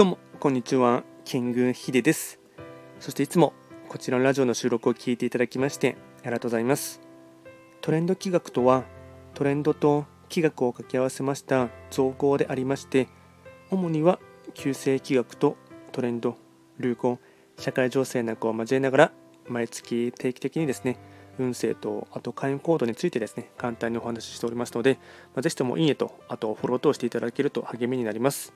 どうもこんにちは。キングヒデです。そしていつもこちらのラジオの収録を聞いていただきましてありがとうございます。トレンド企画とはトレンドと企画を掛け合わせました造語でありまして主には旧世企画とトレンド流行社会情勢なんかを交えながら毎月定期的にですね運勢とあと会員コードについてですね簡単にお話ししておりますので、まあ、ぜひともいいねとあとフォロー等していただけると励みになります。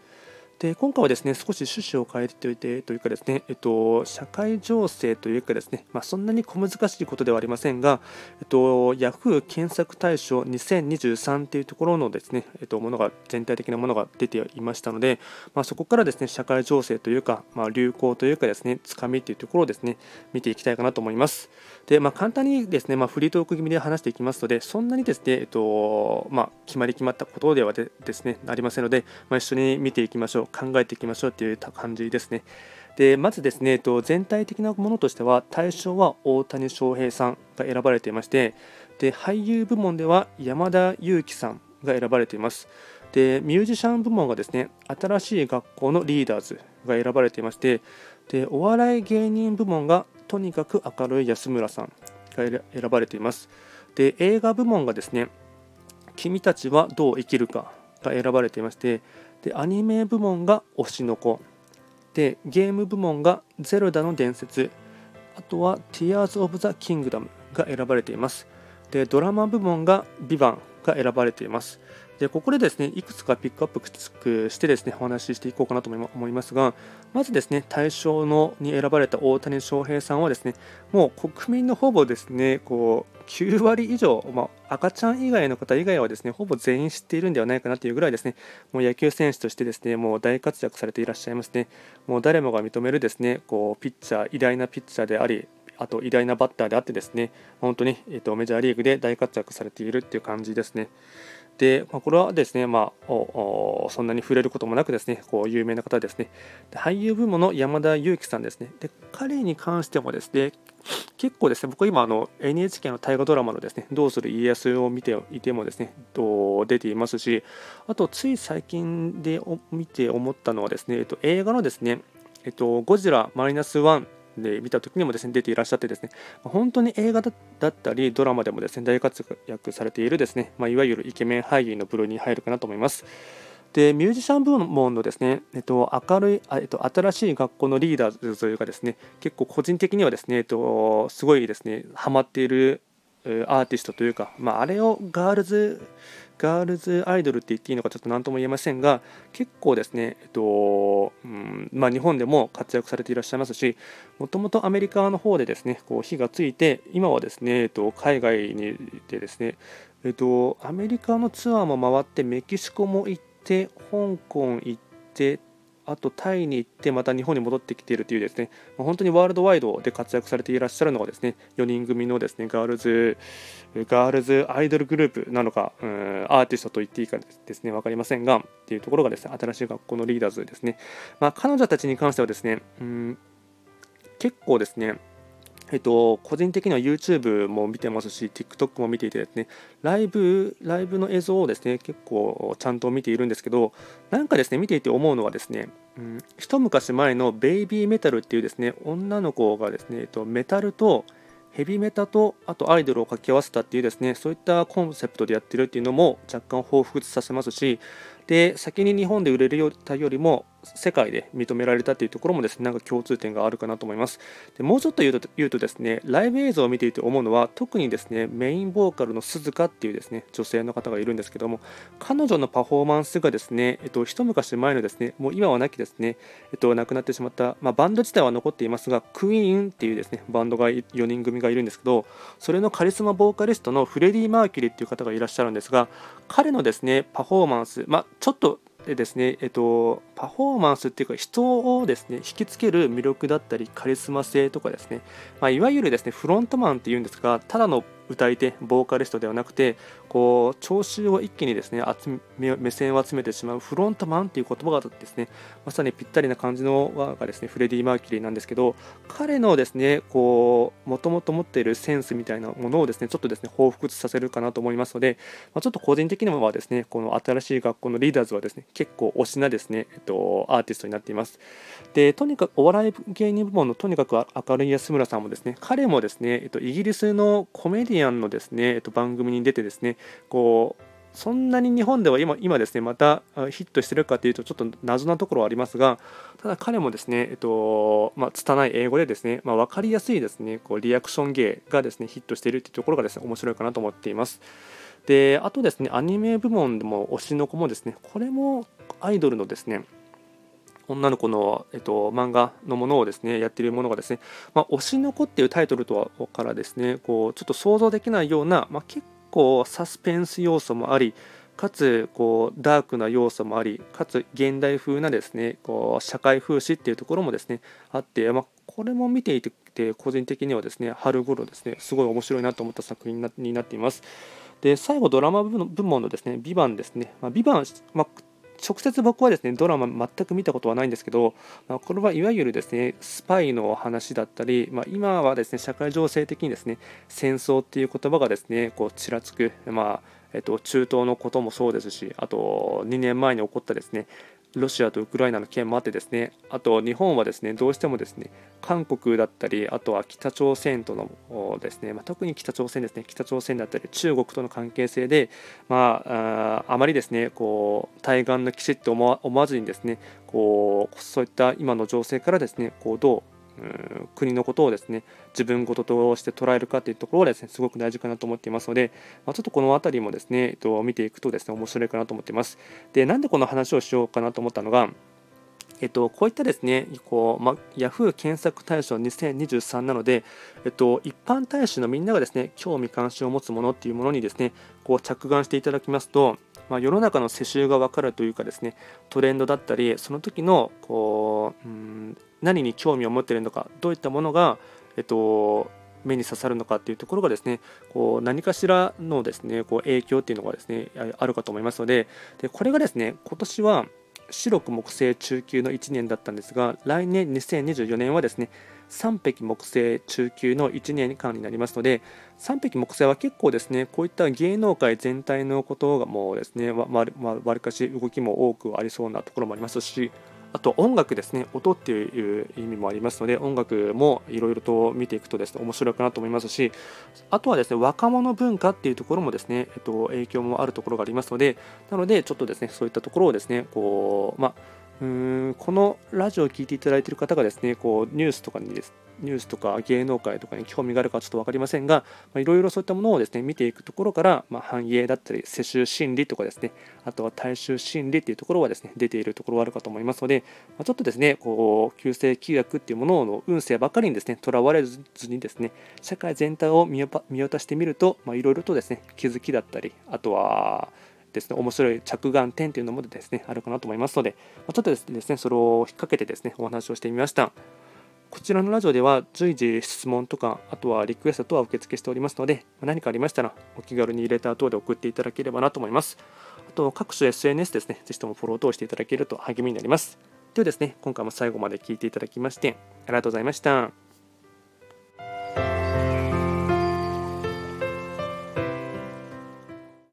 で今回はですね少し趣旨を変えておいてというかですね、えっと、社会情勢というかですね、まあ、そんなに小難しいことではありませんが、えっと、Yahoo 検索対象2023というところのですね、えっと、ものが全体的なものが出ていましたので、まあ、そこからですね社会情勢というか、まあ、流行というかですねつかみというところをですね見ていきたいかなと思います。で、まあ、簡単にですね、まあ、フリートーク気味で話していきますので、そんなにですね、えっとまあ、決まり決まったことではでですねありませんので、まあ、一緒に見ていきましょう、考えていきましょうという感じですね。でまずですね、えっと、全体的なものとしては、対象は大谷翔平さんが選ばれていまして、で俳優部門では山田裕貴さんが選ばれています。でミュージシャン部門がですね新しい学校のリーダーズが選ばれていましてでお笑い芸人部門がとにかく明るい安村さんが選ばれています。で映画部門がですね君たちはどう生きるかが選ばれていましてでアニメ部門が推しの子。でゲーム部門がゼルダの伝説。あとは Tears of the Kingdom が選ばれています。でドラマ部門がビバンが選ばれています。でここでですねいくつかピックアップしてですねお話ししていこうかなと思いますがまずですね対象のに選ばれた大谷翔平さんはですねもう国民のほぼですねこう9割以上、まあ、赤ちゃん以外の方以外はですねほぼ全員知っているんではないかなというぐらいですねもう野球選手としてですねもう大活躍されていらっしゃいますねもう誰もが認めるですねこうピッチャー偉大なピッチャーでありあと偉大なバッターであってですね本当に、えー、とメジャーリーグで大活躍されているっていう感じですね。で、まあ、これはですね、まあ、おそんなに触れることもなくですね、こう有名な方ですね。で俳優部門の山田裕貴さんですね。で彼に関してもですね、結構ですね、僕は今あの NHK の大河ドラマのですね、どうする家康を見ていてもですね、出ていますし、あとつい最近で見て思ったのはですね、えっと、映画のですね、えっと、ゴジラマイナスワンで見た時にもですね出ていらっしゃってですね本当に映画だったりドラマでもですね大活躍されているですね、まあ、いわゆるイケメン俳優の部類に入るかなと思います。でミュージシャン部門のですね、えっと、明るい、えっと、新しい学校のリーダーズというかですね結構個人的にはですね、えっと、すごいですねハマっているアーティストというか、まあ、あれをガールズガールズアイドルって言っていいのかちょっと何とも言えませんが結構ですね、えっとうんまあ、日本でも活躍されていらっしゃいますしもともとアメリカの方でですねこう火がついて今はですね、えっと、海外にでですね、えっと、アメリカのツアーも回ってメキシコも行って香港行ってあとタイに行ってまた日本に戻ってきているというですね本当にワールドワイドで活躍されていらっしゃるのがですね4人組のですねガールズガールズアイドルグループなのかうんアーティストと言っていいかですね分かりませんがっていうところがですね新しい学校のリーダーズですね、まあ、彼女たちに関してはですねうん結構ですねえっと、個人的には YouTube も見てますし、TikTok も見ていてですね、ライブ、ライブの映像をですね、結構ちゃんと見ているんですけど、なんかですね、見ていて思うのはですね、うん、一昔前のベイビーメタルっていうですね、女の子がですね、えっと、メタルとヘビメタとあとアイドルを掛け合わせたっていうですね、そういったコンセプトでやってるっていうのも若干彷彿させますし、で先に日本で売れるよりも世界で認められたというところもですねなんか共通点があるかなと思います。でもうちょっと言うと言うとですねライブ映像を見ていて思うのは特にですねメインボーカルの鈴鹿っていうですね女性の方がいるんですけども彼女のパフォーマンスがですね、えっと、一昔前のですねもう今はなきですね、えっと、亡くなってしまった、まあ、バンド自体は残っていますがクイーンっていうですねバンドが4人組がいるんですけどそれのカリスマボーカリストのフレディ・マーキュリーっていう方がいらっしゃるんですが彼のですねパフォーマンス、まあ、ちょっとでですね、えっと、パフォーマンスっていうか人をですね引きつける魅力だったりカリスマ性とかですね、まあ、いわゆるですねフロントマンっていうんですがただの歌い手ボーカリストではなくてこう聴衆を一気にですね集め目線を集めてしまうフロントマンという言葉がですねまさにぴったりな感じの輪がですねフレディ・マーキュリーなんですけど彼のですねこうもともと持っているセンスみたいなものをですねちょっとですね彷彿させるかなと思いますので、まあ、ちょっと個人的にはですねこの新しい学校のリーダーズはですね結構推しなですね、えっと、アーティストになっています。でとにかくお笑い芸人部門のとにかく明るい安村さんもですね彼もですね、えっと、イギリスのコメディアンのですね、えっと、番組に出てですねこうそんなに日本では今今ですねまたヒットしてるかというとちょっと謎なところはありますがただ彼もですね、えっとまあ、拙い英語でですね、まあ、分かりやすいですねこうリアクション芸がですねヒットしているというところがですね面白いかなと思っています。であとですねアニメ部門でも推しの子もですねこれもアイドルのですね女の子の、えっと、漫画のものをですねやっているものがですね「まあ、推しの子」っていうタイトルとはからですねこうちょっと想像できないような、まあ、結構サスペンス要素もありかつこうダークな要素もありかつ現代風なですねこう社会風刺っていうところもですねあって、まあ、これも見ていて個人的にはですね春頃ですねすごい面白いなと思った作品になっています。で最後ドラマ部門のですね「ビバンですね、まあ、ビバン、まあ直接僕はですねドラマ全く見たことはないんですけど、まあ、これはいわゆるですねスパイの話だったり、まあ、今はですね社会情勢的にですね戦争っていう言葉がですねこうちらつく、まあえっと、中東のこともそうですしあと2年前に起こったですねロシアとウクライナの件もあってですねあと日本はですねどうしてもですね韓国だったりあとは北朝鮮とのですね、まあ、特に北朝鮮ですね北朝鮮だったり中国との関係性で、まあ、あまりですねこう対岸の基地って思わずにですねこうそういった今の情勢からですねこうどう国のことをですね自分事として捉えるかというところがですねすごく大事かなと思っていますので、まあ、ちょっとこの辺りもですね、えっと、見ていくとですね面白いかなと思っています。でなんでこの話をしようかなと思ったのがえっと、こういったですね、こうま、Yahoo 検索大賞2023なので、えっと、一般大使のみんながですね、興味関心を持つものっていうものにですね、こう着眼していただきますと、まあ、世の中の世襲が分かるというかですね、トレンドだったり、その時のこう、うん何に興味を持っているのかどういったものが、えっと、目に刺さるのかっていうところがですねこう何かしらのですねこう影響っていうのがですねあるかと思いますのででこれがですね今年は白く木星中級の1年だったんですが来年2024年はですね3匹木星中級の1年間になりますので3匹木星は結構ですねこういった芸能界全体のことがもうですねわりかし動きも多くありそうなところもありますしあと音楽ですね、音っていう意味もありますので、音楽もいろいろと見ていくとですね、面白いかなと思いますし、あとはですね、若者文化っていうところもですね、えっと、影響もあるところがありますので、なので、ちょっとですね、そういったところをですね、こう、まあ、うーんこのラジオを聴いていただいている方がですね、こうニュースとかにですニュースとか芸能界とかに興味があるかちょっと分かりませんが、いろいろそういったものをですね見ていくところから、まあ、繁栄だったり世襲心理とかですねあとは大衆心理っていうところはですね出ているところがあるかと思いますので、まあ、ちょっとですねこう旧世規約っていうものの運勢ばかりにですねとらわれずにですね社会全体を見渡してみるといろいろとですね気づきだったりあとはですね、面白い着眼点というのもですね、あるかなと思いますので、ちょっとですね、それを引っ掛けてですね、お話をしてみました。こちらのラジオでは随時質問とか、あとはリクエストとは受付しておりますので、何かありましたらお気軽にレター等で送っていただければなと思います。あと、各種 SNS ですね、ぜひともフォロー等していただけると励みになります。ではですね、今回も最後まで聞いていただきまして、ありがとうございました。